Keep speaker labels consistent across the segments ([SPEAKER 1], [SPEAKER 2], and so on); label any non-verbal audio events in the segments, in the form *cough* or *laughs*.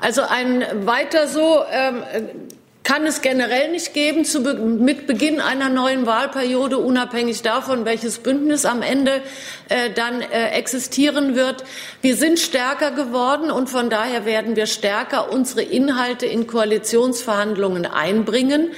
[SPEAKER 1] Also ein weiter so ähm, kann es generell nicht geben zu, mit Beginn einer neuen Wahlperiode, unabhängig davon, welches Bündnis am Ende äh, dann äh, existieren wird. Wir sind stärker geworden und von daher werden wir stärker unsere Inhalte in Koalitionsverhandlungen einbringen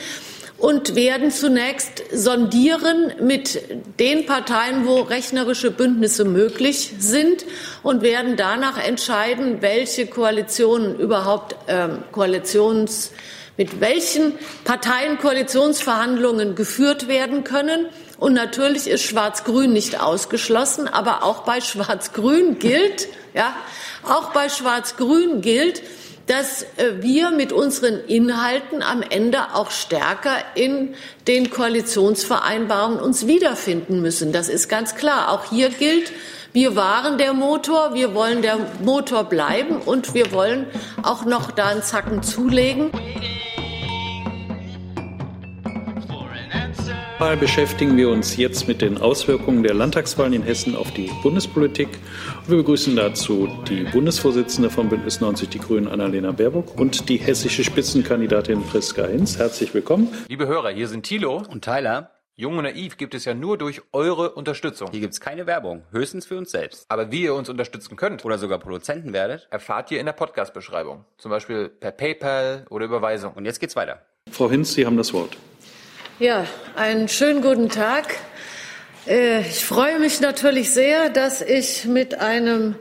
[SPEAKER 1] und werden zunächst sondieren mit den Parteien, wo rechnerische Bündnisse möglich sind und werden danach entscheiden, welche Koalitionen überhaupt ähm, Koalitions mit welchen Parteien Koalitionsverhandlungen geführt werden können. Und natürlich ist Schwarz-Grün nicht ausgeschlossen, aber auch bei Schwarz-Grün gilt, ja, auch bei Schwarz-Grün gilt, dass äh, wir mit unseren Inhalten am Ende auch stärker in den Koalitionsvereinbarungen uns wiederfinden müssen. Das ist ganz klar. Auch hier gilt, wir waren der Motor, wir wollen der Motor bleiben und wir wollen auch noch da einen Zacken zulegen.
[SPEAKER 2] Beschäftigen wir uns jetzt mit den Auswirkungen der Landtagswahlen in Hessen auf die Bundespolitik. wir begrüßen dazu die Bundesvorsitzende von Bündnis 90 Die Grünen, Annalena Baerbock, und die hessische Spitzenkandidatin Priska Hinz. Herzlich willkommen.
[SPEAKER 3] Liebe Hörer, hier sind Thilo und Tyler. Jung und naiv gibt es ja nur durch eure Unterstützung.
[SPEAKER 4] Hier gibt es keine Werbung, höchstens für uns selbst.
[SPEAKER 3] Aber wie ihr uns unterstützen könnt
[SPEAKER 4] oder sogar Produzenten werdet,
[SPEAKER 3] erfahrt ihr in der Podcast-Beschreibung. Zum Beispiel per PayPal oder Überweisung.
[SPEAKER 4] Und jetzt geht's weiter.
[SPEAKER 2] Frau Hinz, Sie haben das Wort.
[SPEAKER 1] Ja, einen schönen guten Tag. Äh, ich freue mich natürlich sehr, dass ich mit einem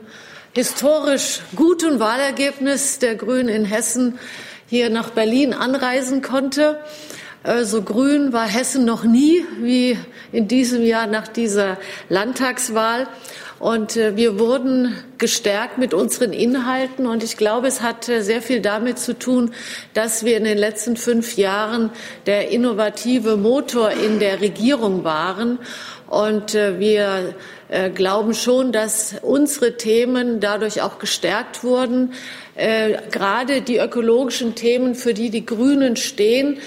[SPEAKER 1] historisch guten Wahlergebnis der Grünen in Hessen hier nach Berlin anreisen konnte. So grün war Hessen noch nie wie in diesem Jahr nach dieser Landtagswahl. Und äh, wir wurden gestärkt mit unseren Inhalten. Und ich glaube, es hat äh, sehr viel damit zu tun, dass wir in den letzten fünf Jahren der innovative Motor in der Regierung waren. Und äh, wir glauben schon, dass unsere Themen dadurch auch gestärkt wurden. Gerade die ökologischen Themen, für die die Grünen stehen,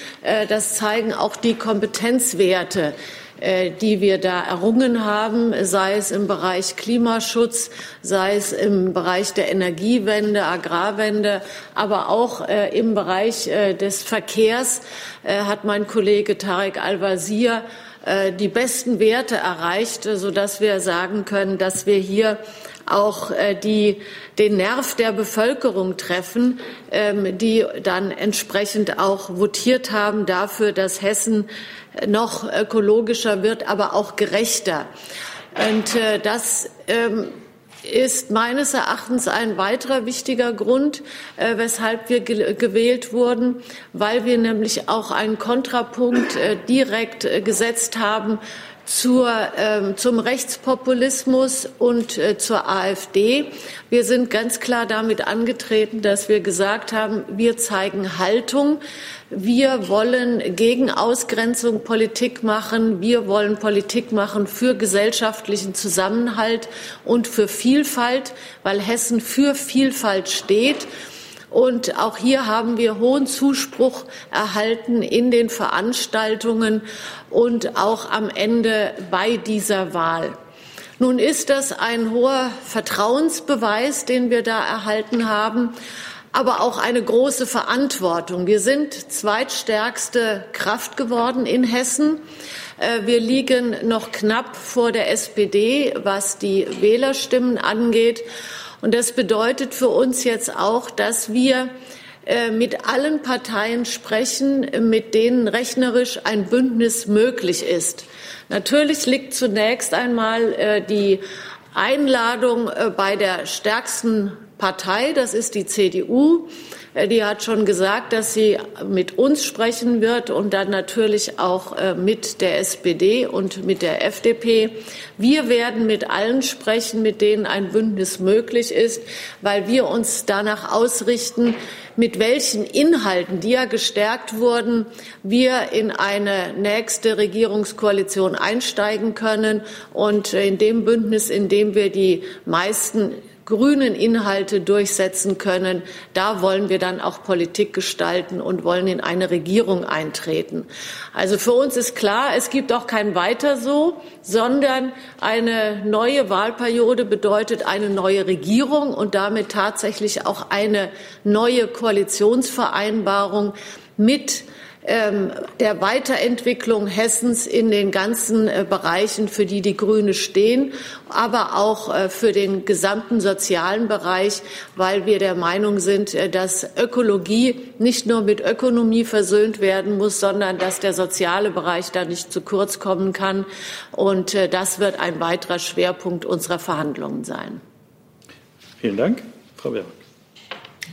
[SPEAKER 1] das zeigen auch die Kompetenzwerte die wir da errungen haben, sei es im Bereich Klimaschutz, sei es im Bereich der Energiewende, Agrarwende, aber auch äh, im Bereich äh, des Verkehrs hat mein Kollege Tarek Al-Wazir die besten Werte erreicht, sodass wir sagen können, dass wir hier auch die, den Nerv der Bevölkerung treffen, ähm, die dann entsprechend auch votiert haben dafür, dass Hessen noch ökologischer wird, aber auch gerechter. Und äh, das ähm, ist meines Erachtens ein weiterer wichtiger Grund, äh, weshalb wir gewählt wurden, weil wir nämlich auch einen Kontrapunkt äh, direkt äh, gesetzt haben zur, ähm, zum Rechtspopulismus und äh, zur AfD. Wir sind ganz klar damit angetreten, dass wir gesagt haben, wir zeigen Haltung. Wir wollen gegen Ausgrenzung Politik machen. Wir wollen Politik machen für gesellschaftlichen Zusammenhalt und für Vielfalt, weil Hessen für Vielfalt steht. Und auch hier haben wir hohen Zuspruch erhalten in den Veranstaltungen und auch am Ende bei dieser Wahl. Nun ist das ein hoher Vertrauensbeweis, den wir da erhalten haben, aber auch eine große Verantwortung. Wir sind zweitstärkste Kraft geworden in Hessen. Äh, wir liegen noch knapp vor der SPD, was die Wählerstimmen angeht. Und das bedeutet für uns jetzt auch, dass wir äh, mit allen Parteien sprechen, mit denen rechnerisch ein Bündnis möglich ist. Natürlich liegt zunächst einmal äh, die Einladung bei der stärksten Partei, das ist die CDU. Äh, die hat schon gesagt, dass sie mit uns sprechen wird und dann natürlich auch äh, mit der SPD und mit der FDP. Wir werden mit allen sprechen, mit denen ein Bündnis möglich ist, weil wir uns danach ausrichten, mit welchen Inhalten, die ja gestärkt wurden, wir in eine nächste Regierungskoalition einsteigen können und in dem Bündnis, in dem wir die meisten grünen Inhalte durchsetzen können, da wollen wir dann auch Politik gestalten und wollen in eine Regierung eintreten. Also für uns ist klar, es gibt auch kein Weiter so, sondern eine neue Wahlperiode bedeutet eine neue Regierung und damit tatsächlich auch eine neue Koalitionsvereinbarung mit der Weiterentwicklung Hessens in den ganzen äh, Bereichen, für die die Grüne stehen, aber auch äh, für den gesamten sozialen Bereich, weil wir der Meinung sind, äh, dass Ökologie nicht nur mit Ökonomie versöhnt werden muss, sondern dass der soziale Bereich da nicht zu kurz kommen kann. Und das wird ein weiterer Schwerpunkt unserer Verhandlungen sein.
[SPEAKER 2] Vielen Dank. Frau Weber.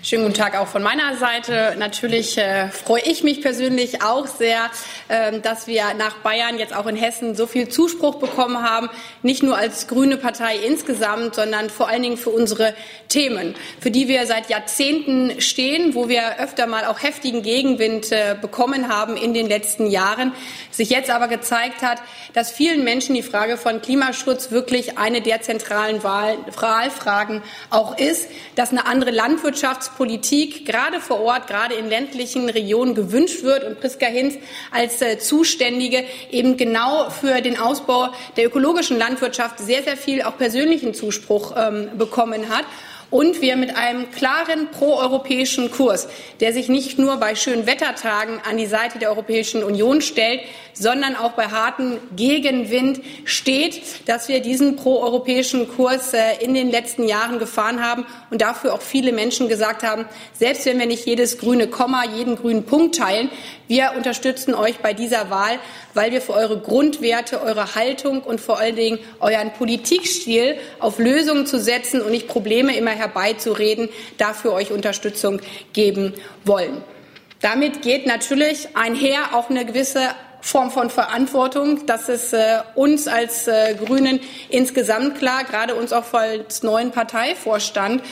[SPEAKER 5] Schönen guten Tag auch von meiner Seite. Natürlich äh, freue ich mich persönlich auch sehr, äh, dass wir nach Bayern jetzt auch in Hessen so viel Zuspruch bekommen haben, nicht nur als grüne Partei insgesamt, sondern vor allen Dingen für unsere Themen, für die wir seit Jahrzehnten stehen, wo wir öfter mal auch heftigen Gegenwind äh, bekommen haben in den letzten Jahren, sich jetzt aber gezeigt hat, dass vielen Menschen die Frage von Klimaschutz wirklich eine der zentralen Wahlfragen auch ist, dass eine andere Landwirtschafts Politik gerade vor Ort, gerade in ländlichen Regionen gewünscht wird und Priska Hinz als äh, Zuständige eben genau für den Ausbau der ökologischen Landwirtschaft sehr, sehr viel auch persönlichen Zuspruch ähm, bekommen hat und wir mit einem klaren proeuropäischen Kurs, der sich nicht nur bei schönen Wettertagen an die Seite der Europäischen Union stellt, sondern auch bei harten Gegenwind steht, dass wir diesen proeuropäischen Kurs äh, in den letzten Jahren gefahren haben und dafür auch viele Menschen gesagt haben, selbst wenn wir nicht jedes grüne Komma, jeden grünen Punkt teilen, wir unterstützen euch bei dieser Wahl, weil wir für eure Grundwerte, eure Haltung und vor allen Dingen euren Politikstil auf Lösungen zu setzen und nicht Probleme immer herbeizureden, dafür euch Unterstützung geben wollen. Damit geht natürlich einher auch eine gewisse Form von Verantwortung. Das ist äh, uns als äh, Grünen insgesamt klar, gerade uns auch als neuen Parteivorstand.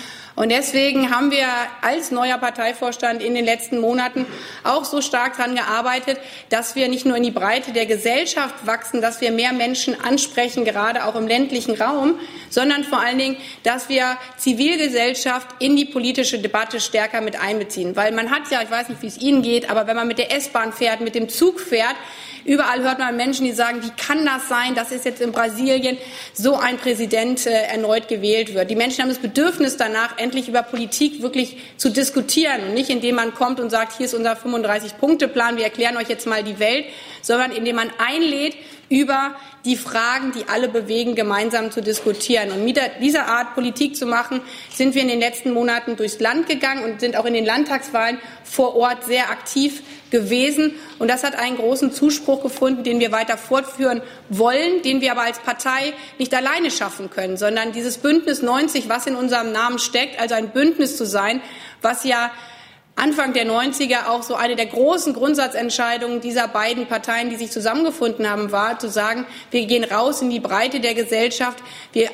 [SPEAKER 5] Und deswegen haben wir als neuer Parteivorstand in den letzten Monaten auch so stark daran gearbeitet, dass wir nicht nur in die Breite der Gesellschaft wachsen, dass wir mehr Menschen ansprechen, gerade auch im ländlichen Raum, sondern vor allen Dingen, dass wir Zivilgesellschaft in die politische Debatte stärker mit einbeziehen. Weil man hat ja, ich weiß nicht, wie es Ihnen geht, aber wenn man mit der S-Bahn fährt, mit dem Zug fährt, Überall hört man Menschen, die sagen, wie kann das sein, dass es jetzt in Brasilien so ein Präsident äh, erneut gewählt wird. Die Menschen haben das Bedürfnis danach, endlich über Politik wirklich zu diskutieren und nicht indem man kommt und sagt, hier ist unser 35-Punkte-Plan, wir erklären euch jetzt mal die Welt, sondern indem man einlädt, über die Fragen, die alle bewegen, gemeinsam zu diskutieren. Und mit dieser Art Politik zu machen, sind wir in den letzten Monaten durchs Land gegangen und sind auch in den Landtagswahlen vor Ort sehr aktiv gewesen. Und das hat einen großen Zuspruch gefunden, den wir weiter fortführen wollen, den wir aber als Partei nicht alleine schaffen können, sondern dieses Bündnis 90, was in unserem Namen steckt, also ein Bündnis zu sein, was ja Anfang der 90er auch so eine der großen Grundsatzentscheidungen dieser beiden Parteien, die sich zusammengefunden haben, war, zu sagen, wir gehen raus in die Breite der Gesellschaft, wir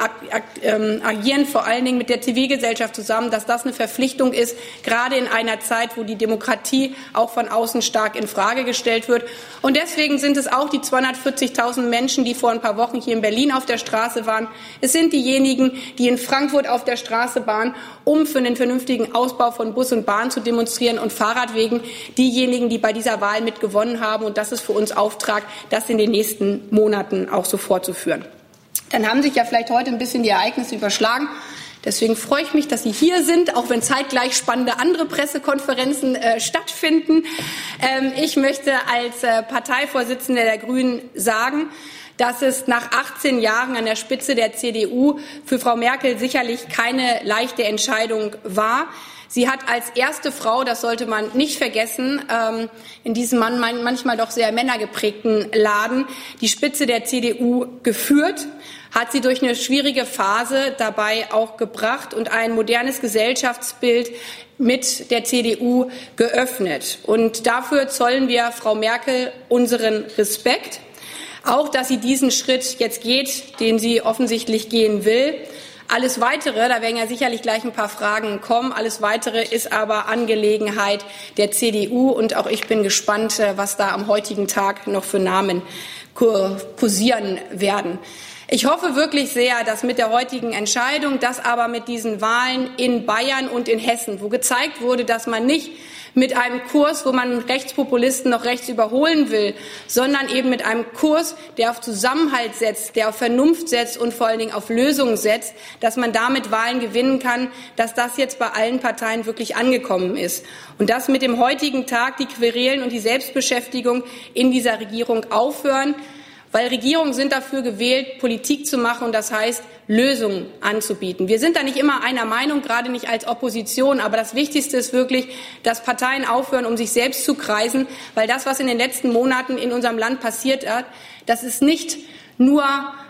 [SPEAKER 5] ähm, agieren vor allen Dingen mit der Zivilgesellschaft zusammen, dass das eine Verpflichtung ist, gerade in einer Zeit, wo die Demokratie auch von außen stark in Frage gestellt wird. Und deswegen sind es auch die 240.000 Menschen, die vor ein paar Wochen hier in Berlin auf der Straße waren. Es sind diejenigen, die in Frankfurt auf der Straße waren, um für einen vernünftigen Ausbau von Bus und Bahn zu demonstrieren demonstrieren und Fahrradwegen diejenigen, die bei dieser Wahl mitgewonnen haben. Und das ist für uns Auftrag, das in den nächsten Monaten auch so fortzuführen. Dann haben sich ja vielleicht heute ein bisschen die Ereignisse überschlagen. Deswegen freue ich mich, dass Sie hier sind, auch wenn zeitgleich spannende andere Pressekonferenzen äh, stattfinden. Ähm, ich möchte als äh, Parteivorsitzende der Grünen sagen, dass es nach 18 Jahren an der Spitze der CDU für Frau Merkel sicherlich keine leichte Entscheidung war. Sie hat als erste Frau, das sollte man nicht vergessen, ähm, in diesem manchmal doch sehr männergeprägten Laden die Spitze der CDU geführt, hat sie durch eine schwierige Phase dabei auch gebracht und ein modernes Gesellschaftsbild mit der CDU geöffnet. Und dafür zollen wir Frau Merkel unseren Respekt. Auch, dass sie diesen Schritt jetzt geht, den sie offensichtlich gehen will. Alles Weitere, da werden ja sicherlich gleich ein paar Fragen kommen, alles Weitere ist aber Angelegenheit der CDU und auch ich bin gespannt, äh, was da am heutigen Tag noch für Namen kursieren werden. Ich hoffe wirklich sehr, dass mit der heutigen Entscheidung, dass aber mit diesen Wahlen in Bayern und in Hessen, wo gezeigt wurde, dass man nicht mit einem Kurs, wo man Rechtspopulisten noch rechts überholen will, sondern eben mit einem Kurs, der auf Zusammenhalt setzt, der auf Vernunft setzt und vor allen Dingen auf Lösungen setzt, dass man damit Wahlen gewinnen kann, dass das jetzt bei allen Parteien wirklich angekommen ist. Und dass mit dem heutigen Tag die Querelen und die Selbstbeschäftigung in dieser Regierung aufhören, weil Regierungen sind dafür gewählt, Politik zu machen und das heißt, Lösungen anzubieten. Wir sind da nicht immer einer Meinung, gerade nicht als Opposition, aber das Wichtigste ist wirklich, dass Parteien aufhören, um sich selbst zu kreisen, weil das, was in den letzten Monaten in unserem Land passiert hat, das ist nicht nur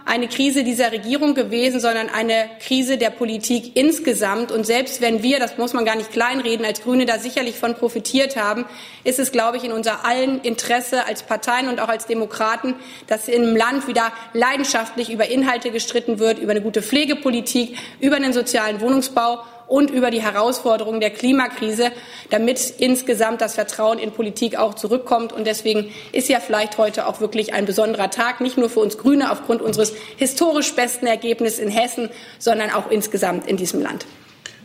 [SPEAKER 5] eine Krise dieser Regierung gewesen, sondern eine Krise der Politik insgesamt. Und selbst wenn wir, das muss man gar nicht kleinreden, als Grüne da sicherlich von profitiert haben, ist es, glaube ich, in unser allen Interesse als Parteien und auch als Demokraten, dass im Land wieder leidenschaftlich über Inhalte gestritten wird, über eine gute Pflegepolitik, über einen sozialen Wohnungsbau und über die Herausforderungen der Klimakrise, damit insgesamt das Vertrauen in Politik auch zurückkommt. Und deswegen ist ja vielleicht heute auch wirklich ein besonderer Tag, nicht nur für uns Grüne aufgrund unseres historisch besten Ergebnisses in Hessen, sondern auch insgesamt in diesem Land.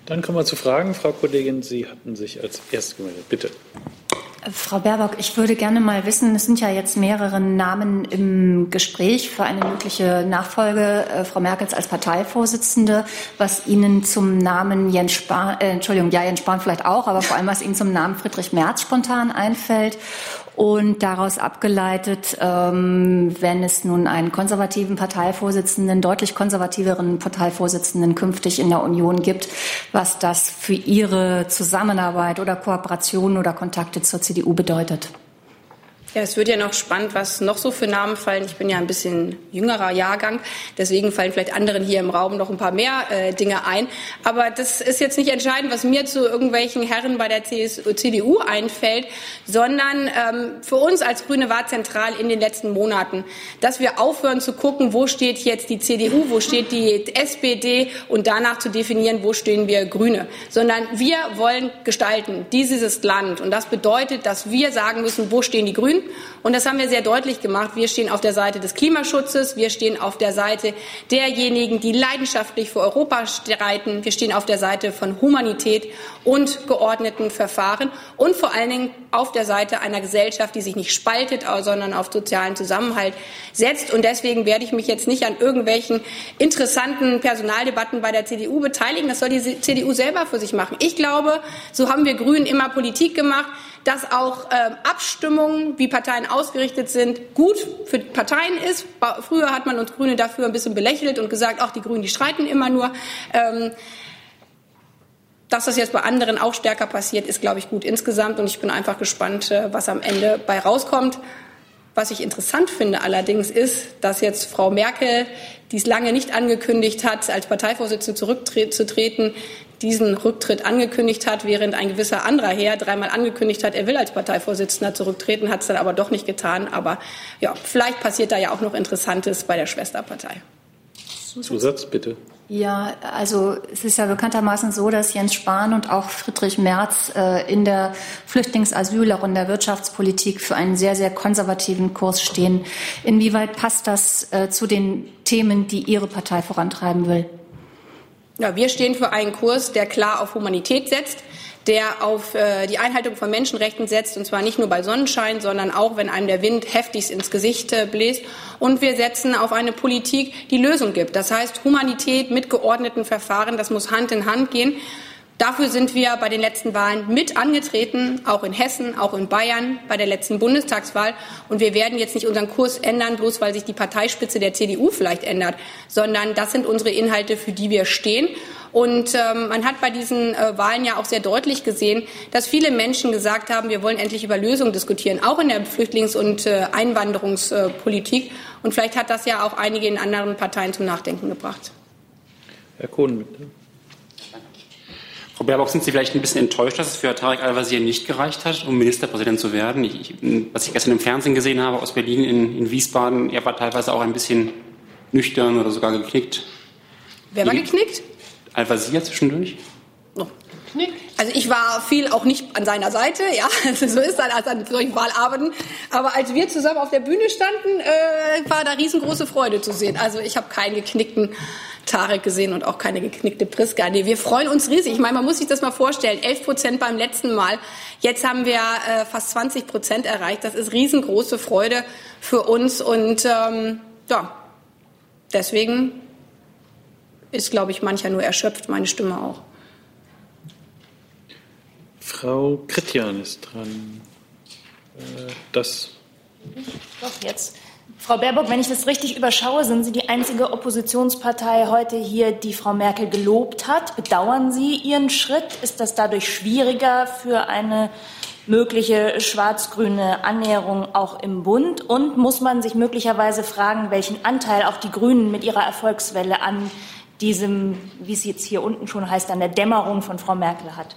[SPEAKER 2] Dann kommen wir zu Fragen. Frau Kollegin, Sie hatten sich als Erste gemeldet. Bitte.
[SPEAKER 6] Frau Baerbock, ich würde gerne mal wissen, es sind ja jetzt mehrere Namen im Gespräch für eine mögliche Nachfolge äh, Frau Merkels als Parteivorsitzende, was Ihnen zum Namen Jens Spahn, äh, Entschuldigung, ja, Jens Spahn vielleicht auch, aber vor allem was Ihnen zum Namen Friedrich Merz spontan einfällt und daraus abgeleitet, ähm, wenn es nun einen konservativen Parteivorsitzenden, deutlich konservativeren Parteivorsitzenden künftig in der Union gibt, was das für Ihre Zusammenarbeit oder Kooperation oder Kontakte zur CDU bedeutet.
[SPEAKER 5] Ja, es wird ja noch spannend, was noch so für Namen fallen. Ich bin ja ein bisschen jüngerer Jahrgang, deswegen fallen vielleicht anderen hier im Raum noch ein paar mehr äh, Dinge ein. Aber das ist jetzt nicht entscheidend, was mir zu irgendwelchen Herren bei der CSU, CDU einfällt, sondern ähm, für uns als Grüne war zentral in den letzten Monaten, dass wir aufhören zu gucken, wo steht jetzt die CDU, wo steht die SPD und danach zu definieren, wo stehen wir Grüne, sondern wir wollen gestalten dieses Land und das bedeutet, dass wir sagen müssen, wo stehen die Grünen und das haben wir sehr deutlich gemacht. Wir stehen auf der Seite des Klimaschutzes. Wir stehen auf der Seite derjenigen, die leidenschaftlich für Europa streiten. Wir stehen auf der Seite von Humanität und geordneten Verfahren und vor allen Dingen auf der Seite einer Gesellschaft, die sich nicht spaltet, sondern auf sozialen Zusammenhalt setzt. Und deswegen werde ich mich jetzt nicht an irgendwelchen interessanten Personaldebatten bei der CDU beteiligen. Das soll die CDU selber für sich machen. Ich glaube, so haben wir Grünen immer Politik gemacht dass auch äh, Abstimmungen, wie Parteien ausgerichtet sind, gut für Parteien ist. Früher hat man uns Grüne dafür ein bisschen belächelt und gesagt, auch die Grünen, die streiten immer nur. Ähm, dass das jetzt bei anderen auch stärker passiert, ist, glaube ich, gut insgesamt. Und ich bin einfach gespannt, äh, was am Ende bei rauskommt. Was ich interessant finde allerdings ist, dass jetzt Frau Merkel, die es lange nicht angekündigt hat, als Parteivorsitzende zurückzutreten, diesen Rücktritt angekündigt hat, während ein gewisser anderer Herr dreimal angekündigt hat, er will als Parteivorsitzender zurücktreten, hat es dann aber doch nicht getan. Aber ja, vielleicht passiert da ja auch noch Interessantes bei der Schwesterpartei.
[SPEAKER 2] Zusatz, bitte.
[SPEAKER 6] Ja, also es ist ja bekanntermaßen so, dass Jens Spahn und auch Friedrich Merz äh, in der Flüchtlingsasyl, auch in der Wirtschaftspolitik für einen sehr, sehr konservativen Kurs stehen. Inwieweit passt das äh, zu den Themen, die Ihre Partei vorantreiben will?
[SPEAKER 5] Ja, wir stehen für einen Kurs, der klar auf Humanität setzt, der auf äh, die Einhaltung von Menschenrechten setzt, und zwar nicht nur bei Sonnenschein, sondern auch, wenn einem der Wind heftigst ins Gesicht äh, bläst. Und wir setzen auf eine Politik, die Lösung gibt. Das heißt, Humanität mit geordneten Verfahren, das muss Hand in Hand gehen. Dafür sind wir bei den letzten Wahlen mit angetreten, auch in Hessen, auch in Bayern, bei der letzten Bundestagswahl. Und wir werden jetzt nicht unseren Kurs ändern, bloß weil sich die Parteispitze der CDU vielleicht ändert, sondern das sind unsere Inhalte, für die wir stehen. Und ähm, man hat bei diesen äh, Wahlen ja auch sehr deutlich gesehen, dass viele Menschen gesagt haben, wir wollen endlich über Lösungen diskutieren, auch in der Flüchtlings- und äh, Einwanderungspolitik. Und vielleicht hat das ja auch einige in anderen Parteien zum Nachdenken gebracht.
[SPEAKER 2] Herr Kohn, bitte.
[SPEAKER 7] Frau Baerbock, sind Sie vielleicht ein bisschen enttäuscht, dass es für Tarek Al-Wazir nicht gereicht hat, um Ministerpräsident zu werden? Ich, was ich gestern im Fernsehen gesehen habe aus Berlin in, in Wiesbaden, er war teilweise auch ein bisschen nüchtern oder sogar geknickt.
[SPEAKER 5] Wer war geknickt?
[SPEAKER 7] Al-Wazir zwischendurch?
[SPEAKER 5] Oh. Also ich war viel auch nicht an seiner Seite, ja, *laughs* also so ist das an solchen Wahlabenden. Aber als wir zusammen auf der Bühne standen, äh, war da riesengroße Freude zu sehen. Also ich habe keinen geknickten Tarek gesehen und auch keine geknickte Priska. Nee, wir freuen uns riesig. Ich meine, man muss sich das mal vorstellen. 11 Prozent beim letzten Mal. Jetzt haben wir äh, fast 20 Prozent erreicht. Das ist riesengroße Freude für uns. Und ähm, ja, deswegen ist, glaube ich, mancher nur erschöpft, meine Stimme auch.
[SPEAKER 2] Frau Kritjan ist dran. Äh, das.
[SPEAKER 8] Doch, jetzt. Frau Baerbock, wenn ich das richtig überschaue, sind Sie die einzige Oppositionspartei heute hier, die Frau Merkel gelobt hat. Bedauern Sie Ihren Schritt? Ist das dadurch schwieriger für eine mögliche schwarz-grüne Annäherung auch im Bund? Und muss man sich möglicherweise fragen, welchen Anteil auch die Grünen mit ihrer Erfolgswelle an diesem, wie es jetzt hier unten schon heißt, an der Dämmerung von Frau Merkel hat?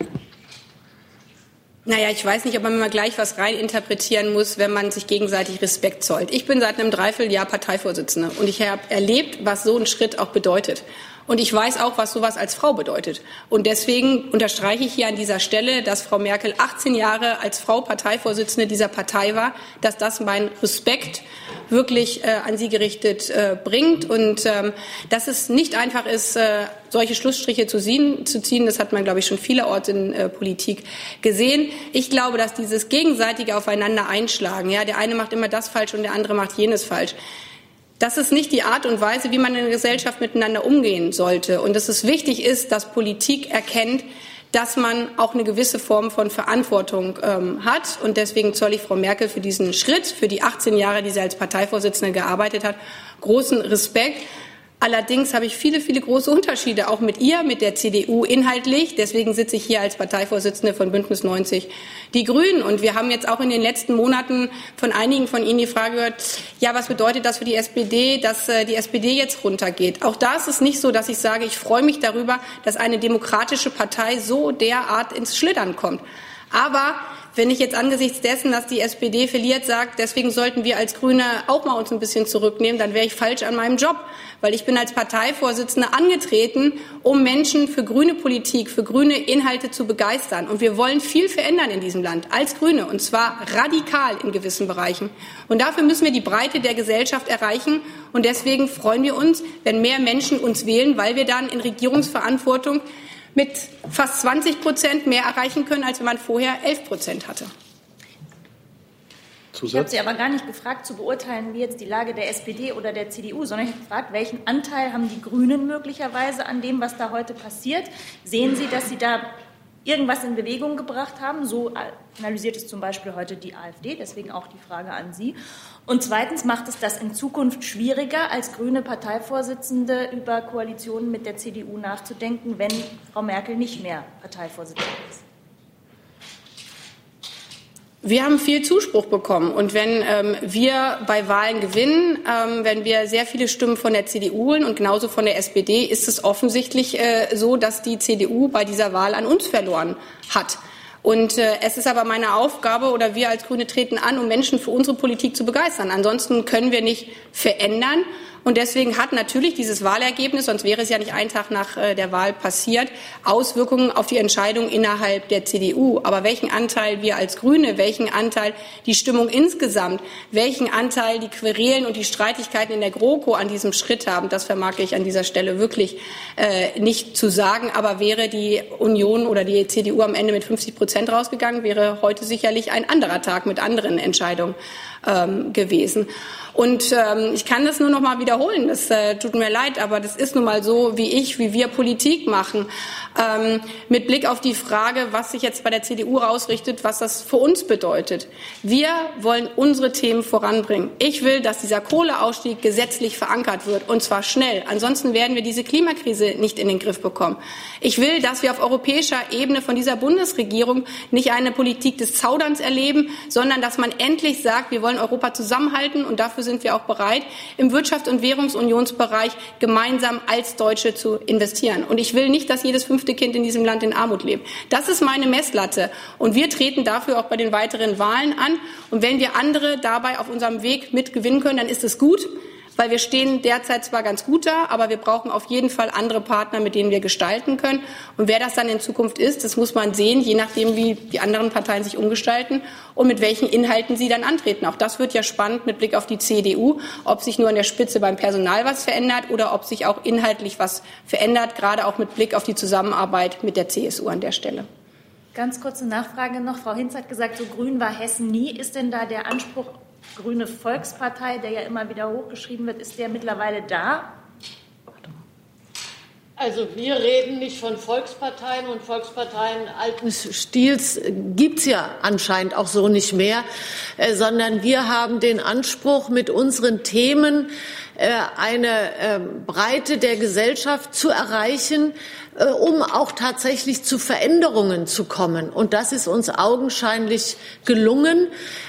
[SPEAKER 5] Naja, ich weiß nicht, ob man mal gleich was reininterpretieren muss, wenn man sich gegenseitig Respekt zollt. Ich bin seit einem Dreivierteljahr Parteivorsitzende und ich habe erlebt, was so ein Schritt auch bedeutet. Und ich weiß auch, was sowas als Frau bedeutet. Und deswegen unterstreiche ich hier an dieser Stelle, dass Frau Merkel 18 Jahre als Frau Parteivorsitzende dieser Partei war, dass das mein Respekt wirklich äh, an sie gerichtet äh, bringt und ähm, dass es nicht einfach ist, äh, solche Schlussstriche zu ziehen, zu ziehen. Das hat man, glaube ich, schon vielerorts in äh, Politik gesehen. Ich glaube, dass dieses gegenseitige Aufeinander einschlagen, ja, der eine macht immer das falsch und der andere macht jenes falsch. Das ist nicht die Art und Weise, wie man in der Gesellschaft miteinander umgehen sollte. Und dass es wichtig ist, dass Politik erkennt, dass man auch eine gewisse Form von Verantwortung ähm, hat. Und deswegen zoll ich Frau Merkel für diesen Schritt, für die 18 Jahre, die sie als Parteivorsitzende gearbeitet hat, großen Respekt. Allerdings habe ich viele, viele große Unterschiede, auch mit ihr, mit der CDU inhaltlich. Deswegen sitze ich hier als Parteivorsitzende von Bündnis 90 Die Grünen. Und wir haben jetzt auch in den letzten Monaten von einigen von Ihnen die Frage gehört, ja, was bedeutet das für die SPD, dass äh, die SPD jetzt runtergeht? Auch da ist es nicht so, dass ich sage, ich freue mich darüber, dass eine demokratische Partei so derart ins Schlittern kommt. Aber wenn ich jetzt angesichts dessen, dass die SPD verliert, sagt, deswegen sollten wir als Grüne auch mal uns ein bisschen zurücknehmen, dann wäre ich falsch an meinem Job. Weil ich bin als Parteivorsitzende angetreten, um Menschen für grüne Politik, für grüne Inhalte zu begeistern. Und wir wollen viel verändern in diesem Land als Grüne, und zwar radikal in gewissen Bereichen. Und dafür müssen wir die Breite der Gesellschaft erreichen. Und deswegen freuen wir uns, wenn mehr Menschen uns wählen, weil wir dann in Regierungsverantwortung mit fast 20 Prozent mehr erreichen können, als wenn man vorher 11 Prozent hatte.
[SPEAKER 8] Zusatz? Ich habe Sie aber gar nicht gefragt, zu beurteilen, wie jetzt die Lage der SPD oder der CDU, sondern ich habe gefragt, welchen Anteil haben die Grünen möglicherweise an dem, was da heute passiert? Sehen Sie, dass Sie da irgendwas in Bewegung gebracht haben? So analysiert es zum Beispiel heute die AfD, deswegen auch die Frage an Sie. Und zweitens macht es das in Zukunft schwieriger, als grüne Parteivorsitzende über Koalitionen mit der CDU nachzudenken, wenn Frau Merkel nicht mehr Parteivorsitzende ist.
[SPEAKER 5] Wir haben viel Zuspruch bekommen. Und wenn ähm, wir bei Wahlen gewinnen, ähm, wenn wir sehr viele Stimmen von der CDU holen und genauso von der SPD, ist es offensichtlich äh, so, dass die CDU bei dieser Wahl an uns verloren hat. Und äh, es ist aber meine Aufgabe oder wir als Grüne treten an, um Menschen für unsere Politik zu begeistern. Ansonsten können wir nicht verändern. Und deswegen hat natürlich dieses Wahlergebnis, sonst wäre es ja nicht ein Tag nach äh, der Wahl passiert, Auswirkungen auf die Entscheidung innerhalb der CDU. Aber welchen Anteil wir als Grüne, welchen Anteil die Stimmung insgesamt, welchen Anteil die Querelen und die Streitigkeiten in der GroKo an diesem Schritt haben, das vermag ich an dieser Stelle wirklich äh, nicht zu sagen. Aber wäre die Union oder die CDU am Ende mit 50 Prozent rausgegangen, wäre heute sicherlich ein anderer Tag mit anderen Entscheidungen ähm, gewesen. Und ähm, ich kann das nur noch mal wiederholen. Das äh, tut mir leid, aber das ist nun mal so, wie ich, wie wir Politik machen. Ähm, mit Blick auf die Frage, was sich jetzt bei der CDU rausrichtet, was das für uns bedeutet. Wir wollen unsere Themen voranbringen. Ich will, dass dieser Kohleausstieg gesetzlich verankert wird und zwar schnell. Ansonsten werden wir diese Klimakrise nicht in den Griff bekommen. Ich will, dass wir auf europäischer Ebene von dieser Bundesregierung nicht eine Politik des Zauderns erleben, sondern dass man endlich sagt, wir wollen Europa zusammenhalten und dafür sind wir auch bereit, im Wirtschafts- und Währungsunionsbereich gemeinsam als Deutsche zu investieren. Und ich will nicht, dass jedes fünfte Kind in diesem Land in Armut lebt. Das ist meine Messlatte. Und wir treten dafür auch bei den weiteren Wahlen an. Und wenn wir andere dabei auf unserem Weg mitgewinnen können, dann ist es gut. Weil wir stehen derzeit zwar ganz gut da, aber wir brauchen auf jeden Fall andere Partner, mit denen wir gestalten können. Und wer das dann in Zukunft ist, das muss man sehen, je nachdem, wie die anderen Parteien sich umgestalten und mit welchen Inhalten sie dann antreten. Auch das wird ja spannend mit Blick auf die CDU, ob sich nur an der Spitze beim Personal was verändert oder ob sich auch inhaltlich was verändert, gerade auch mit Blick auf die Zusammenarbeit mit der CSU an der Stelle.
[SPEAKER 8] Ganz kurze Nachfrage noch. Frau Hinz hat gesagt, so grün war Hessen nie. Ist denn da der Anspruch Grüne Volkspartei, der ja immer wieder hochgeschrieben wird, ist der mittlerweile da?
[SPEAKER 1] Also wir reden nicht von Volksparteien und Volksparteien alten Stils gibt es ja anscheinend auch so nicht mehr, äh, sondern wir haben den Anspruch, mit unseren Themen eine äh, Breite der Gesellschaft zu erreichen, äh, um auch tatsächlich zu Veränderungen zu kommen. Und das ist uns augenscheinlich gelungen,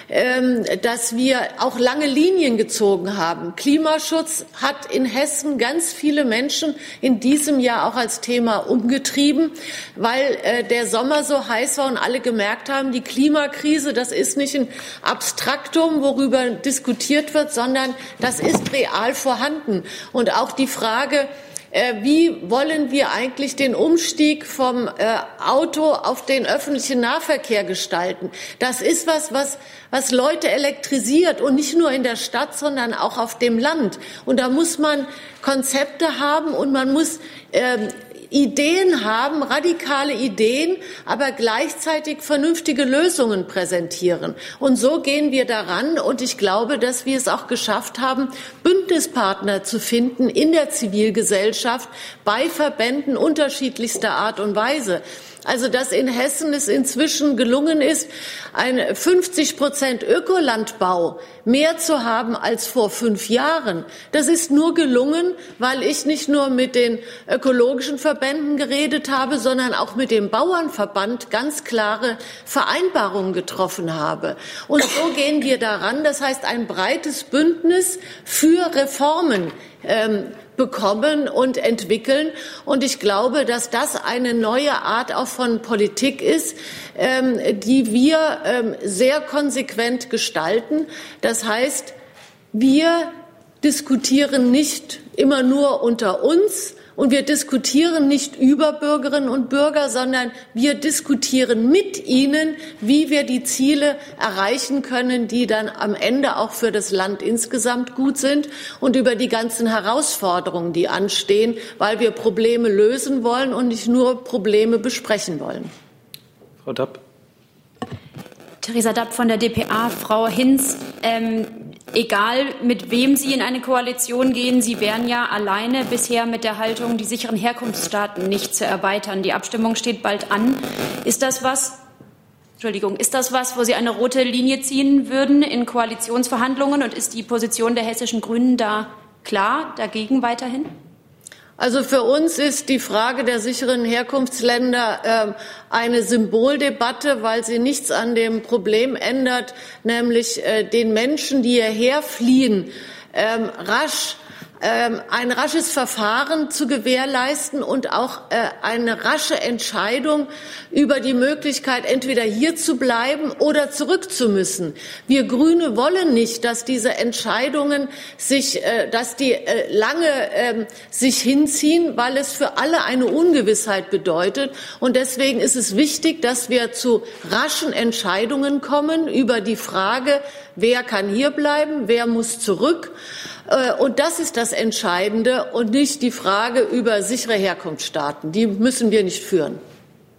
[SPEAKER 1] ähm, dass wir auch lange Linien gezogen haben. Klimaschutz hat in Hessen ganz viele Menschen in diesem Jahr auch als Thema umgetrieben, weil äh, der Sommer so heiß war und alle gemerkt haben, die Klimakrise, das ist nicht ein Abstraktum, worüber diskutiert wird, sondern das ist real vorhanden. Und auch die Frage, äh, wie wollen wir eigentlich den Umstieg vom äh, Auto auf den öffentlichen Nahverkehr gestalten? Das ist was, was, was Leute elektrisiert und nicht nur in der Stadt, sondern auch auf dem Land. Und da muss man Konzepte haben und man muss ähm, Ideen haben, radikale Ideen, aber gleichzeitig vernünftige Lösungen präsentieren. Und so gehen wir daran. Und ich glaube, dass wir es auch geschafft haben, Bündnispartner zu finden in der Zivilgesellschaft bei Verbänden unterschiedlichster Art und Weise. Also, dass in Hessen es inzwischen gelungen ist, ein 50 Prozent Ökolandbau mehr zu haben als vor fünf Jahren. Das ist nur gelungen, weil ich nicht nur mit den ökologischen Verbänden geredet habe, sondern auch mit dem Bauernverband ganz klare Vereinbarungen getroffen habe. Und so gehen wir daran. Das heißt, ein breites Bündnis für Reformen. Ähm, bekommen und entwickeln. Und ich glaube, dass das eine neue Art auch von Politik ist, ähm, die wir ähm, sehr konsequent gestalten. Das heißt, wir diskutieren nicht immer nur unter uns, und wir diskutieren nicht über Bürgerinnen und Bürger, sondern wir diskutieren mit ihnen, wie wir die Ziele erreichen können, die dann am Ende auch für das Land insgesamt gut sind und über die ganzen Herausforderungen, die anstehen, weil wir Probleme lösen wollen und nicht nur Probleme besprechen wollen.
[SPEAKER 2] Frau Dapp.
[SPEAKER 9] Theresa Dapp von der dpa. Frau Hinz, ähm, egal mit wem Sie in eine Koalition gehen, Sie wären ja alleine bisher mit der Haltung, die sicheren Herkunftsstaaten nicht zu erweitern. Die Abstimmung steht bald an. Ist das was, Entschuldigung, ist das was, wo Sie eine rote Linie ziehen würden in Koalitionsverhandlungen und ist die Position der hessischen Grünen da klar dagegen weiterhin?
[SPEAKER 1] Also für uns ist die Frage der sicheren Herkunftsländer äh, eine Symboldebatte, weil sie nichts an dem Problem ändert, nämlich äh, den Menschen, die hierher fliehen, ähm, rasch ähm, ein rasches Verfahren zu gewährleisten und auch äh, eine rasche Entscheidung über die Möglichkeit, entweder hier zu bleiben oder zurück zu müssen. Wir Grüne wollen nicht, dass diese Entscheidungen sich, äh, dass die äh, lange ähm, sich hinziehen, weil es für alle eine Ungewissheit bedeutet. Und deswegen ist es wichtig, dass wir zu raschen Entscheidungen kommen über die Frage, wer kann hier bleiben, wer muss zurück. Äh, und das ist das Entscheidende und nicht die Frage über sichere Herkunftsstaaten. Die müssen wir nicht führen.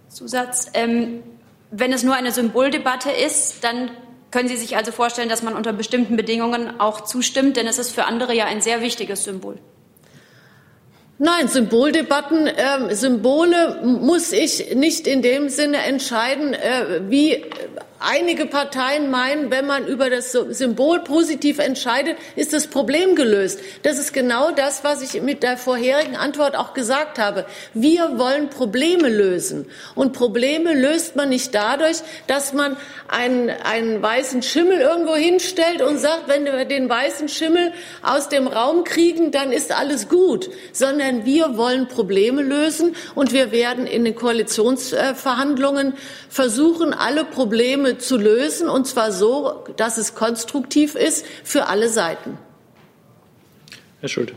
[SPEAKER 9] Zusatz. Ähm, wenn es nur eine Symboldebatte ist, dann können Sie sich also vorstellen, dass man unter bestimmten Bedingungen auch zustimmt, denn es ist für andere ja ein sehr wichtiges Symbol.
[SPEAKER 1] Nein, Symboldebatten, äh, Symbole muss ich nicht in dem Sinne entscheiden, äh, wie einige Parteien meinen, wenn man über das Symbol positiv entscheidet, ist das Problem gelöst. Das ist genau das, was ich mit der vorherigen Antwort auch gesagt habe. Wir wollen Probleme lösen. Und Probleme löst man nicht dadurch, dass man einen, einen weißen Schimmel irgendwo hinstellt und sagt, wenn wir den weißen Schimmel aus dem Raum kriegen, dann ist alles gut, sondern wir wollen Probleme lösen und wir werden in den Koalitionsverhandlungen versuchen, alle Probleme zu lösen, und zwar so, dass es konstruktiv ist für alle Seiten.
[SPEAKER 2] Herr Schulte.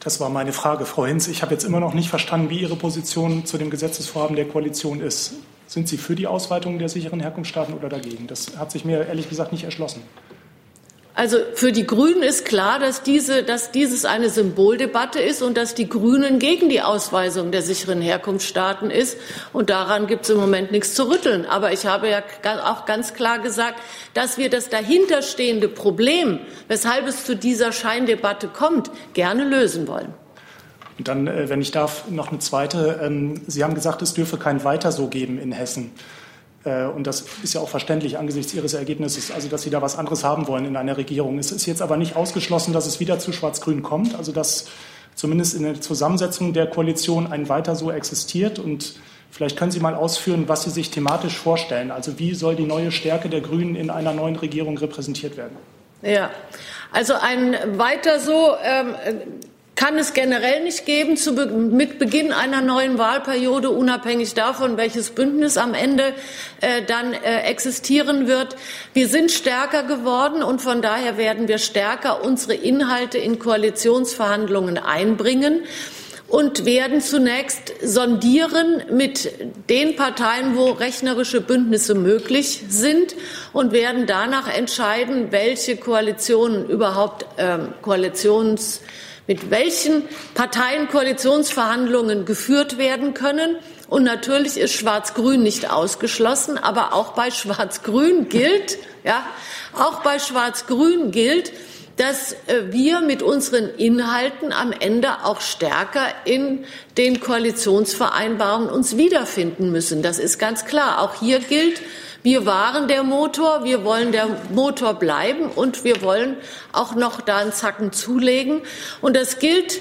[SPEAKER 10] Das war meine Frage, Frau Hinz. Ich habe jetzt immer noch nicht verstanden, wie Ihre Position zu dem Gesetzesvorhaben der Koalition ist. Sind Sie für die Ausweitung der sicheren Herkunftsstaaten oder dagegen? Das hat sich mir ehrlich gesagt nicht erschlossen.
[SPEAKER 1] Also für die Grünen ist klar, dass, diese, dass dieses eine Symboldebatte ist und dass die Grünen gegen die Ausweisung der sicheren Herkunftsstaaten ist. Und daran gibt es im Moment nichts zu rütteln. Aber ich habe ja auch ganz klar gesagt, dass wir das dahinterstehende Problem, weshalb es zu dieser Scheindebatte kommt, gerne lösen wollen.
[SPEAKER 10] Und dann, äh, wenn ich darf, noch eine zweite. Ähm, Sie haben gesagt, es dürfe kein Weiter so geben in Hessen. Äh, und das ist ja auch verständlich angesichts Ihres Ergebnisses, also dass Sie da was anderes haben wollen in einer Regierung. Es ist jetzt aber nicht ausgeschlossen, dass es wieder zu Schwarz-Grün kommt, also dass zumindest in der Zusammensetzung der Koalition ein Weiter so existiert. Und vielleicht können Sie mal ausführen, was Sie sich thematisch vorstellen. Also wie soll die neue Stärke der Grünen in einer neuen Regierung repräsentiert werden?
[SPEAKER 1] Ja, also ein Weiter so ähm, kann es generell nicht geben zu, mit Beginn einer neuen Wahlperiode, unabhängig davon, welches Bündnis am Ende äh, dann äh, existieren wird. Wir sind stärker geworden und von daher werden wir stärker unsere Inhalte in Koalitionsverhandlungen einbringen und werden zunächst sondieren mit den Parteien, wo rechnerische Bündnisse möglich sind und werden danach entscheiden, welche Koalitionen überhaupt ähm, Koalitions mit welchen Parteien Koalitionsverhandlungen geführt werden können. Und natürlich ist Schwarz-Grün nicht ausgeschlossen, aber auch bei Schwarz-Grün gilt, ja, auch bei Schwarz-Grün gilt, dass äh, wir mit unseren Inhalten am Ende auch stärker in den Koalitionsvereinbarungen uns wiederfinden müssen. Das ist ganz klar. Auch hier gilt, wir waren der Motor, wir wollen der Motor bleiben und wir wollen auch noch da einen Zacken zulegen. Und das gilt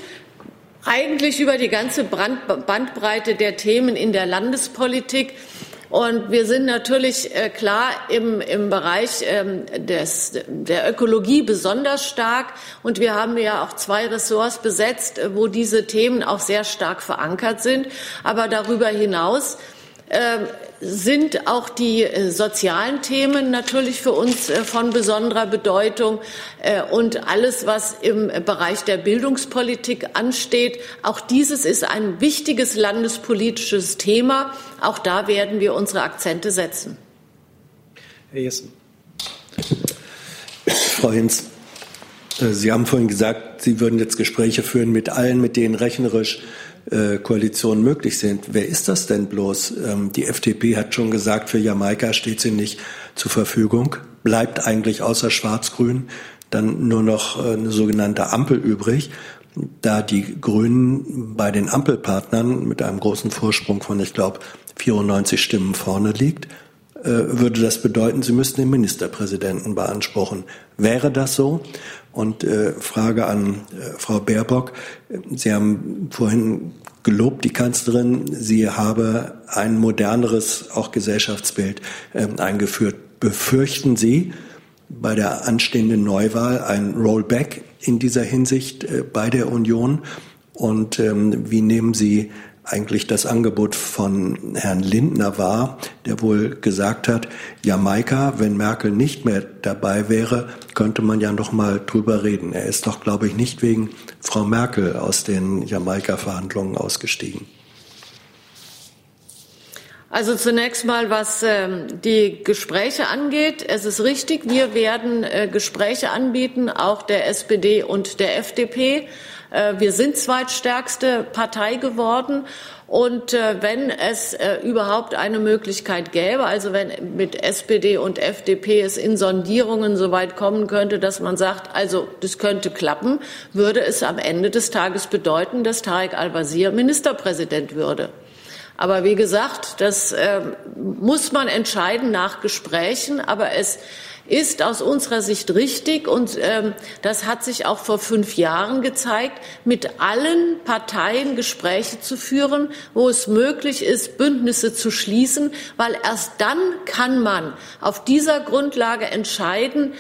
[SPEAKER 1] eigentlich über die ganze Bandbreite der Themen in der Landespolitik. Und wir sind natürlich äh, klar im, im Bereich ähm, des, der Ökologie besonders stark. Und wir haben ja auch zwei Ressorts besetzt, äh, wo diese Themen auch sehr stark verankert sind. Aber darüber hinaus äh, sind auch die äh, sozialen Themen natürlich für uns äh, von besonderer Bedeutung äh, und alles, was im Bereich der Bildungspolitik ansteht. Auch dieses ist ein wichtiges landespolitisches Thema. Auch da werden wir unsere Akzente setzen.
[SPEAKER 11] Herr Jessen. Frau Hinz, Sie haben vorhin gesagt, Sie würden jetzt Gespräche führen mit allen, mit denen rechnerisch Koalitionen möglich sind. Wer ist das denn bloß? Ähm, die FDP hat schon gesagt, für Jamaika steht sie nicht zur Verfügung. Bleibt eigentlich außer Schwarz-Grün dann nur noch äh, eine sogenannte Ampel übrig. Da die Grünen bei den Ampelpartnern mit einem großen Vorsprung von, ich glaube, 94 Stimmen vorne liegt, äh, würde das bedeuten, sie müssten den Ministerpräsidenten beanspruchen. Wäre das so? Und äh, Frage an äh, Frau Baerbock. Sie haben vorhin gelobt, die Kanzlerin, sie habe ein moderneres, auch Gesellschaftsbild äh, eingeführt. Befürchten Sie bei der anstehenden Neuwahl ein Rollback in dieser Hinsicht äh, bei der Union? Und ähm, wie nehmen Sie eigentlich das Angebot von Herrn Lindner war, der wohl gesagt hat, Jamaika, wenn Merkel nicht mehr dabei wäre, könnte man ja noch mal drüber reden. Er ist doch, glaube ich, nicht wegen Frau Merkel aus den Jamaika-Verhandlungen ausgestiegen.
[SPEAKER 1] Also zunächst mal, was ähm, die Gespräche angeht. Es ist richtig, wir werden äh, Gespräche anbieten, auch der SPD und der FDP. Äh, wir sind zweitstärkste Partei geworden. Und äh, wenn es äh, überhaupt eine Möglichkeit gäbe, also wenn mit SPD und FDP es in Sondierungen so weit kommen könnte, dass man sagt, also das könnte klappen, würde es am Ende des Tages bedeuten, dass Tarek Al-Wazir Ministerpräsident würde. Aber wie gesagt, das äh, muss man entscheiden nach Gesprächen. Aber es ist aus unserer Sicht richtig und ähm, das hat sich auch vor fünf Jahren gezeigt, mit allen Parteien Gespräche zu führen, wo es möglich ist, Bündnisse zu schließen, weil erst dann kann man auf dieser Grundlage entscheiden,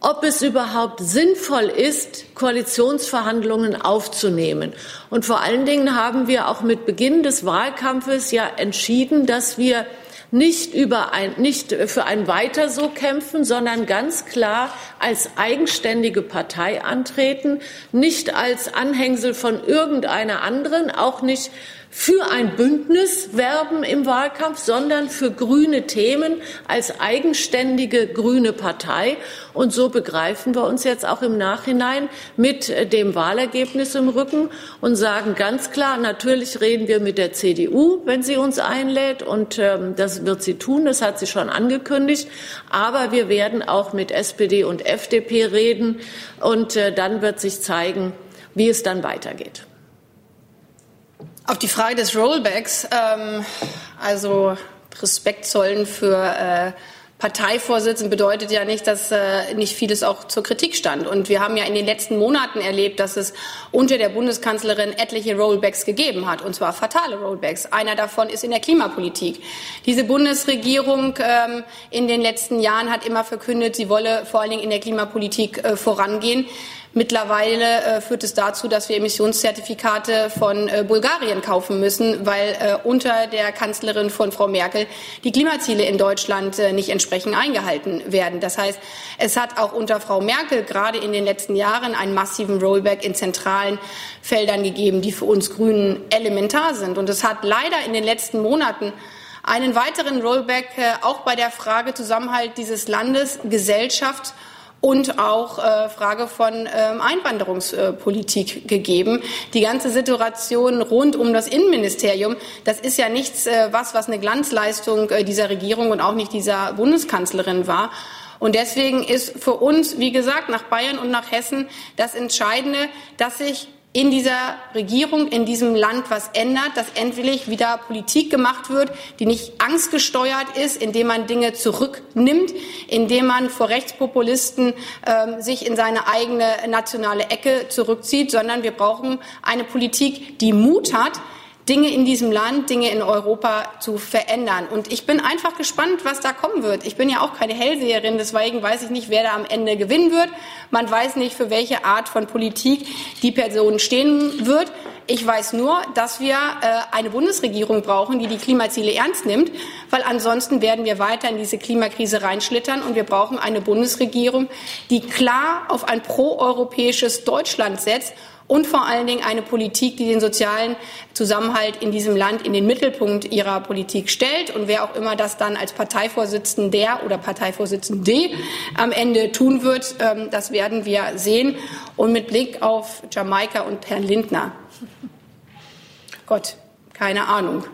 [SPEAKER 1] ob es überhaupt sinnvoll ist, Koalitionsverhandlungen aufzunehmen. Und vor allen Dingen haben wir auch mit Beginn des Wahlkampfes ja entschieden, dass wir nicht, über ein, nicht für ein Weiter so kämpfen, sondern ganz klar als eigenständige Partei antreten, nicht als Anhängsel von irgendeiner anderen, auch nicht für ein Bündnis werben im Wahlkampf, sondern für grüne Themen als eigenständige grüne Partei. Und so begreifen wir uns jetzt auch im Nachhinein mit dem Wahlergebnis im Rücken und sagen ganz klar, natürlich reden wir mit der CDU, wenn sie uns einlädt. Und ähm, das wird sie tun, das hat sie schon angekündigt. Aber wir werden auch mit SPD und FDP reden. Und äh, dann wird sich zeigen, wie es dann weitergeht.
[SPEAKER 5] Auf die Frage des Rollbacks, ähm, also Respekt zollen für äh, Parteivorsitzenden bedeutet ja nicht, dass äh, nicht vieles auch zur Kritik stand. Und wir haben ja in den letzten Monaten erlebt, dass es unter der Bundeskanzlerin etliche Rollbacks gegeben hat, und zwar fatale Rollbacks. Einer davon ist in der Klimapolitik. Diese Bundesregierung ähm, in den letzten Jahren hat immer verkündet, sie wolle vor allen Dingen in der Klimapolitik äh, vorangehen. Mittlerweile äh, führt es dazu, dass wir Emissionszertifikate von äh, Bulgarien kaufen müssen, weil äh, unter der Kanzlerin von Frau Merkel die Klimaziele in Deutschland äh, nicht entsprechend eingehalten werden. Das heißt, es hat auch unter Frau Merkel gerade in den letzten Jahren einen massiven Rollback in zentralen Feldern gegeben, die für uns Grünen elementar sind. Und es hat leider in den letzten Monaten einen weiteren Rollback äh, auch bei der Frage Zusammenhalt dieses Landes, Gesellschaft und auch äh, Frage von ähm, Einwanderungspolitik gegeben. Die ganze Situation rund um das Innenministerium, das ist ja nichts, äh, was, was eine Glanzleistung äh, dieser Regierung und auch nicht dieser Bundeskanzlerin war. Und deswegen ist für uns, wie gesagt, nach Bayern und nach Hessen das Entscheidende, dass sich in dieser Regierung, in diesem Land was ändert, dass endlich wieder Politik gemacht wird, die nicht angstgesteuert ist, indem man Dinge zurücknimmt, indem man vor Rechtspopulisten äh, sich in seine eigene nationale Ecke zurückzieht, sondern wir brauchen eine Politik, die Mut hat, Dinge in diesem Land, Dinge in Europa zu verändern. Und ich bin einfach gespannt, was da kommen wird. Ich bin ja auch keine Hellseherin, deswegen weiß ich nicht, wer da am Ende gewinnen wird. Man weiß nicht, für welche Art von Politik die Person stehen wird. Ich weiß nur, dass wir äh, eine Bundesregierung brauchen, die die Klimaziele ernst nimmt, weil ansonsten werden wir weiter in diese Klimakrise reinschlittern und wir brauchen eine Bundesregierung, die klar auf ein proeuropäisches Deutschland setzt und vor allen Dingen eine Politik, die den sozialen Zusammenhalt in diesem Land in den Mittelpunkt ihrer Politik stellt. Und wer auch immer das dann als Parteivorsitzender oder Parteivorsitzende am Ende tun wird, ähm, das werden wir sehen. Und mit Blick auf Jamaika und Herrn Lindner. Gott, keine Ahnung.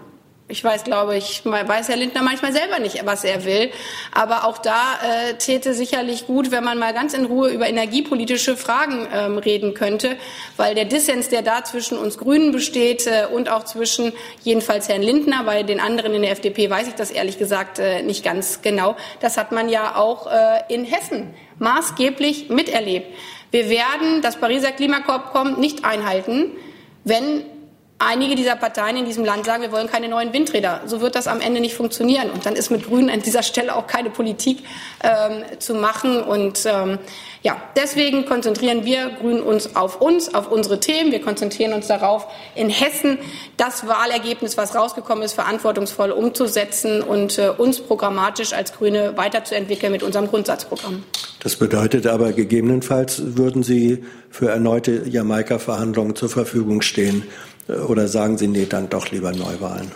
[SPEAKER 5] Ich weiß, glaube ich, weiß Herr Lindner manchmal selber nicht, was er will. Aber auch da äh, täte sicherlich gut, wenn man mal ganz in Ruhe über energiepolitische Fragen ähm, reden könnte, weil der Dissens, der da zwischen uns Grünen besteht äh, und auch zwischen jedenfalls Herrn Lindner, bei den anderen in der FDP weiß ich das ehrlich gesagt äh, nicht ganz genau. Das hat man ja auch äh, in Hessen maßgeblich miterlebt. Wir werden das Pariser Klimaabkommen nicht einhalten, wenn einige dieser Parteien in diesem Land sagen, wir wollen keine neuen Windräder. So wird das am Ende nicht funktionieren. Und dann ist mit Grünen an dieser Stelle auch keine Politik ähm, zu machen. Und ähm, ja, deswegen konzentrieren wir Grünen uns auf uns, auf unsere Themen. Wir konzentrieren uns darauf, in Hessen das Wahlergebnis, was rausgekommen ist, verantwortungsvoll umzusetzen und äh, uns programmatisch als Grüne weiterzuentwickeln mit unserem Grundsatzprogramm.
[SPEAKER 11] Das bedeutet aber, gegebenenfalls würden Sie für erneute Jamaika-Verhandlungen zur Verfügung stehen. Oder sagen Sie, nee, dann doch lieber Neuwahlen?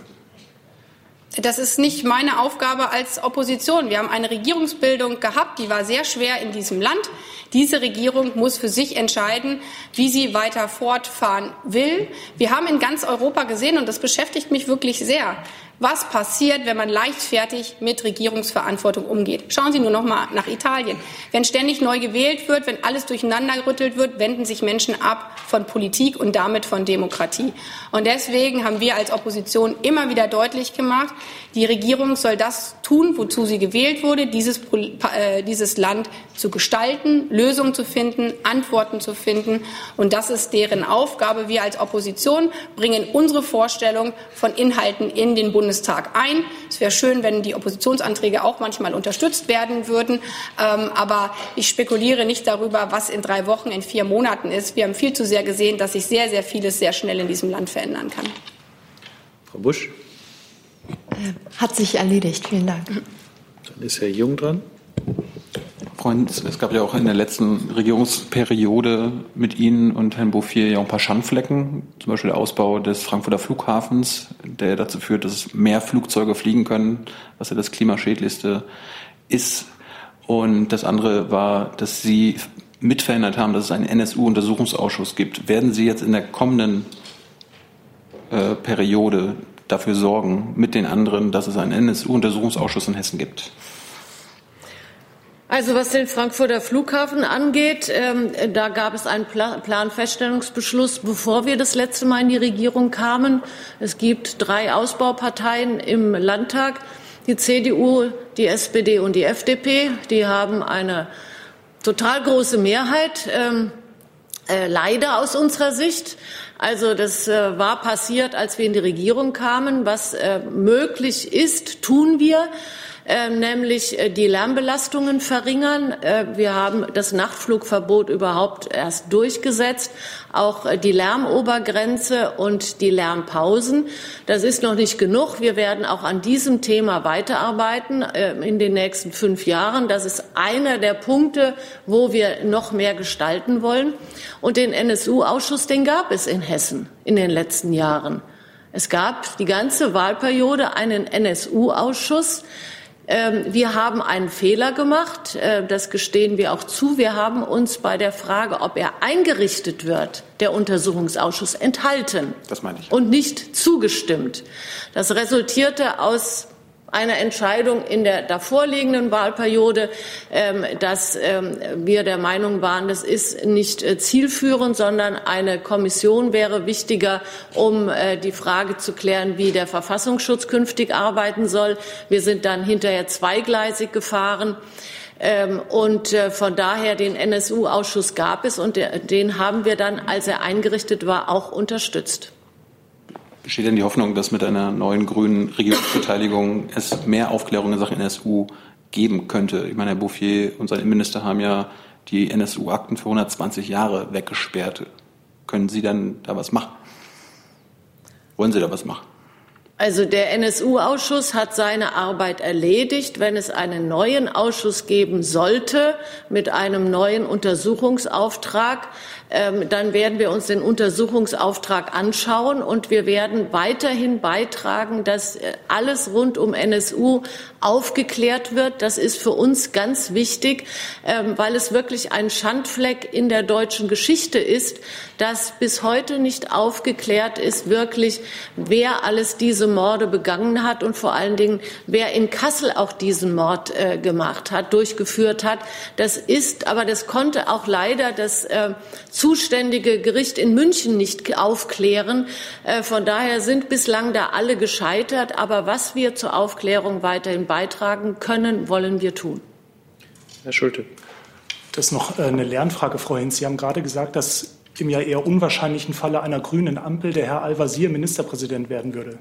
[SPEAKER 5] Das ist nicht meine Aufgabe als Opposition. Wir haben eine Regierungsbildung gehabt, die war sehr schwer in diesem Land. Diese Regierung muss für sich entscheiden, wie sie weiter fortfahren will. Wir haben in ganz Europa gesehen, und das beschäftigt mich wirklich sehr, was passiert, wenn man leichtfertig mit Regierungsverantwortung umgeht. Schauen Sie nur noch mal nach Italien. Wenn ständig neu gewählt wird, wenn alles durcheinander gerüttelt wird, wenden sich Menschen ab von Politik und damit von Demokratie. Und deswegen haben wir als Opposition immer wieder deutlich gemacht, die Regierung soll das tun, wozu sie gewählt wurde, dieses, äh, dieses Land zu gestalten, Lösungen zu finden, Antworten zu finden. Und das ist deren Aufgabe. Wir als Opposition bringen unsere Vorstellung von Inhalten in den Bundestag ein. Es wäre schön, wenn die Oppositionsanträge auch manchmal unterstützt werden würden. Ähm, aber ich spekuliere nicht darüber, was in drei Wochen, in vier Monaten ist. Wir haben viel zu sehr gesehen, dass sich sehr, sehr vieles sehr schnell in diesem Land verändern kann.
[SPEAKER 2] Frau Busch.
[SPEAKER 6] Hat sich erledigt. Vielen Dank.
[SPEAKER 2] Dann ist Herr Jung dran.
[SPEAKER 12] Freund, es gab ja auch in der letzten Regierungsperiode mit Ihnen und Herrn Bouffier ja auch ein paar Schandflecken, zum Beispiel der Ausbau des Frankfurter Flughafens, der dazu führt, dass mehr Flugzeuge fliegen können, was ja das klimaschädlichste ist. Und das andere war, dass Sie mitverhindert haben, dass es einen NSU-Untersuchungsausschuss gibt. Werden Sie jetzt in der kommenden äh, Periode dafür sorgen, mit den anderen, dass es einen NSU-Untersuchungsausschuss in Hessen gibt?
[SPEAKER 1] Also was den Frankfurter Flughafen angeht, ähm, da gab es einen Pla Planfeststellungsbeschluss, bevor wir das letzte Mal in die Regierung kamen. Es gibt drei Ausbauparteien im Landtag, die CDU, die SPD und die FDP. Die haben eine total große Mehrheit, ähm, äh, leider aus unserer Sicht. Also das äh, war passiert, als wir in die Regierung kamen. Was äh, möglich ist, tun wir. Ähm, nämlich äh, die Lärmbelastungen verringern. Äh, wir haben das Nachtflugverbot überhaupt erst durchgesetzt, auch äh, die Lärmobergrenze und die Lärmpausen. Das ist noch nicht genug. Wir werden auch an diesem Thema weiterarbeiten in den nächsten fünf Jahren. Das ist einer der Punkte, wo wir noch mehr gestalten wollen. Und den NSU-Ausschuss, den gab es in Hessen in den letzten Jahren. Es gab die ganze Wahlperiode einen NSU-Ausschuss. Ähm, wir haben einen Fehler gemacht, äh, das gestehen wir auch zu. Wir haben uns bei der Frage, ob er eingerichtet wird, der Untersuchungsausschuss, enthalten.
[SPEAKER 12] Das meine ich.
[SPEAKER 1] Und nicht zugestimmt. Das resultierte aus einer Entscheidung in der davorliegenden Wahlperiode, ähm, dass ähm, wir der Meinung waren, das ist nicht äh, zielführend, sondern eine Kommission wäre wichtiger, um äh, die Frage zu klären, wie der Verfassungsschutz künftig arbeiten soll. Wir sind dann hinterher zweigleisig gefahren. Ähm, und äh, von daher den NSU-Ausschuss gab es und den haben wir dann, als er eingerichtet war, auch unterstützt.
[SPEAKER 12] Besteht denn die Hoffnung, dass mit einer neuen grünen Regierungsbeteiligung es mehr Aufklärung in Sachen NSU geben könnte? Ich meine, Herr Bouffier und sein Innenminister haben ja die NSU-Akten für 120 Jahre weggesperrt. Können Sie dann da was machen? Wollen Sie da was machen?
[SPEAKER 1] Also der NSU-Ausschuss hat seine Arbeit erledigt. Wenn es einen neuen Ausschuss geben sollte mit einem neuen Untersuchungsauftrag, dann werden wir uns den Untersuchungsauftrag anschauen und wir werden weiterhin beitragen, dass äh, alles rund um NSU aufgeklärt wird. Das ist für uns ganz wichtig, ähm, weil es wirklich ein Schandfleck in der deutschen Geschichte ist, dass bis heute nicht aufgeklärt ist, wirklich, wer alles diese Morde begangen hat und vor allen Dingen, wer in Kassel auch diesen Mord äh, gemacht hat, durchgeführt hat. Das ist, aber das konnte auch leider das äh, zuständige Gericht in München nicht aufklären. Äh, von daher sind bislang da alle gescheitert. Aber was wir zur Aufklärung weiterhin beitragen können, wollen wir tun.
[SPEAKER 2] Herr Schulte.
[SPEAKER 10] Das ist noch äh, eine Lernfrage, Frau Hinz. Sie haben gerade gesagt, dass im ja eher unwahrscheinlichen Falle einer grünen Ampel der Herr Al-Wazir Ministerpräsident werden würde.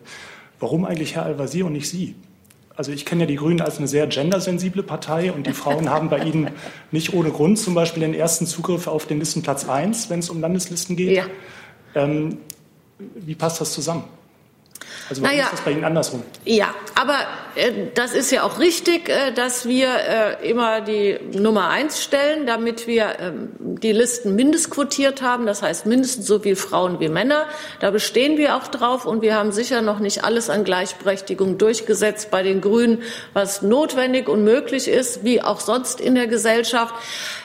[SPEAKER 10] Warum eigentlich Herr Al-Wazir und nicht Sie? Also ich kenne ja die Grünen als eine sehr gendersensible Partei und die Frauen haben bei Ihnen nicht ohne Grund zum Beispiel den ersten Zugriff auf den Listenplatz 1, wenn es um Landeslisten geht. Ja. Ähm, wie passt das zusammen? Also warum naja, ist das bei Ihnen andersrum?
[SPEAKER 1] Ja, aber äh, das ist ja auch richtig, äh, dass wir äh, immer die Nummer eins stellen, damit wir ähm, die Listen mindestquotiert haben. Das heißt mindestens so viel Frauen wie Männer. Da bestehen wir auch drauf und wir haben sicher noch nicht alles an Gleichberechtigung durchgesetzt bei den Grünen, was notwendig und möglich ist, wie auch sonst in der Gesellschaft.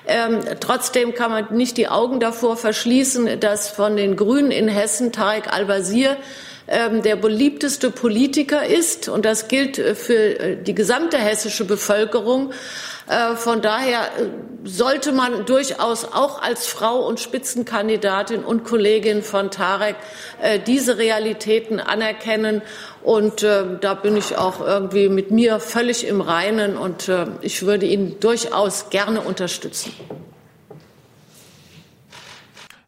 [SPEAKER 1] Ähm, trotzdem kann man nicht die Augen davor verschließen, dass von den Grünen in Hessen Tarek Al-Wazir der beliebteste Politiker ist. Und das gilt äh, für äh, die gesamte hessische Bevölkerung. Äh, von daher sollte man durchaus auch als Frau und Spitzenkandidatin und Kollegin von Tarek diese Realitäten anerkennen. Und da bin ich auch irgendwie mit mir völlig im Reinen und ich würde ihn durchaus gerne unterstützen.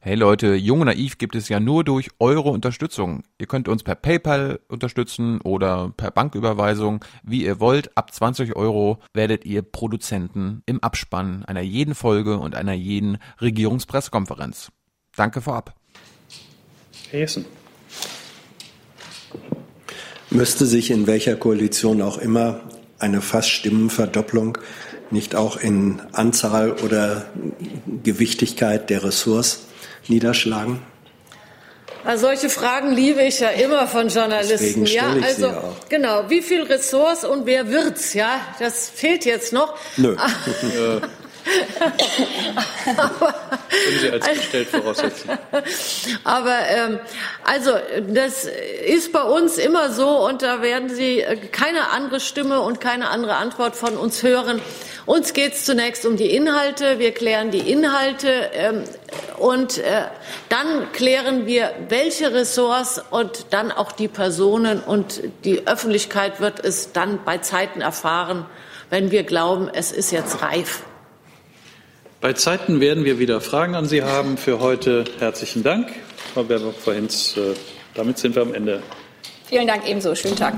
[SPEAKER 13] Hey Leute, Jung und Naiv gibt es ja nur durch eure Unterstützung. Ihr könnt uns per PayPal unterstützen oder per Banküberweisung, wie ihr wollt. Ab 20 Euro werdet ihr Produzenten im Abspann einer jeden Folge und einer jeden
[SPEAKER 11] Müsste sich in welcher Koalition auch immer eine fast Stimmenverdopplung nicht auch in Anzahl oder Gewichtigkeit der Ressorts niederschlagen?
[SPEAKER 1] Also solche Fragen liebe ich ja immer von Journalisten.
[SPEAKER 11] ja,
[SPEAKER 1] also
[SPEAKER 11] ja
[SPEAKER 1] genau, wie viel Ressorts und wer wird's? Ja, das fehlt jetzt noch.
[SPEAKER 11] Nö. *laughs*
[SPEAKER 2] Können Sie als gestellt voraussetzen. *laughs*
[SPEAKER 1] Aber ähm, also das ist bei uns immer so und da werden Sie äh, keine andere Stimme und keine andere Antwort von uns hören. Uns geht es zunächst um die Inhalte. Wir klären die Inhalte ähm, und äh, dann klären wir, welche Ressorts und dann auch die Personen und die Öffentlichkeit wird es dann bei Zeiten erfahren, wenn wir glauben, es ist jetzt reif.
[SPEAKER 2] Bei Zeiten werden wir wieder Fragen an Sie haben. Für heute herzlichen Dank, Frau Baerbock, Frau Hinz. Äh, damit sind wir am Ende.
[SPEAKER 5] Vielen Dank ebenso. Schönen Tag.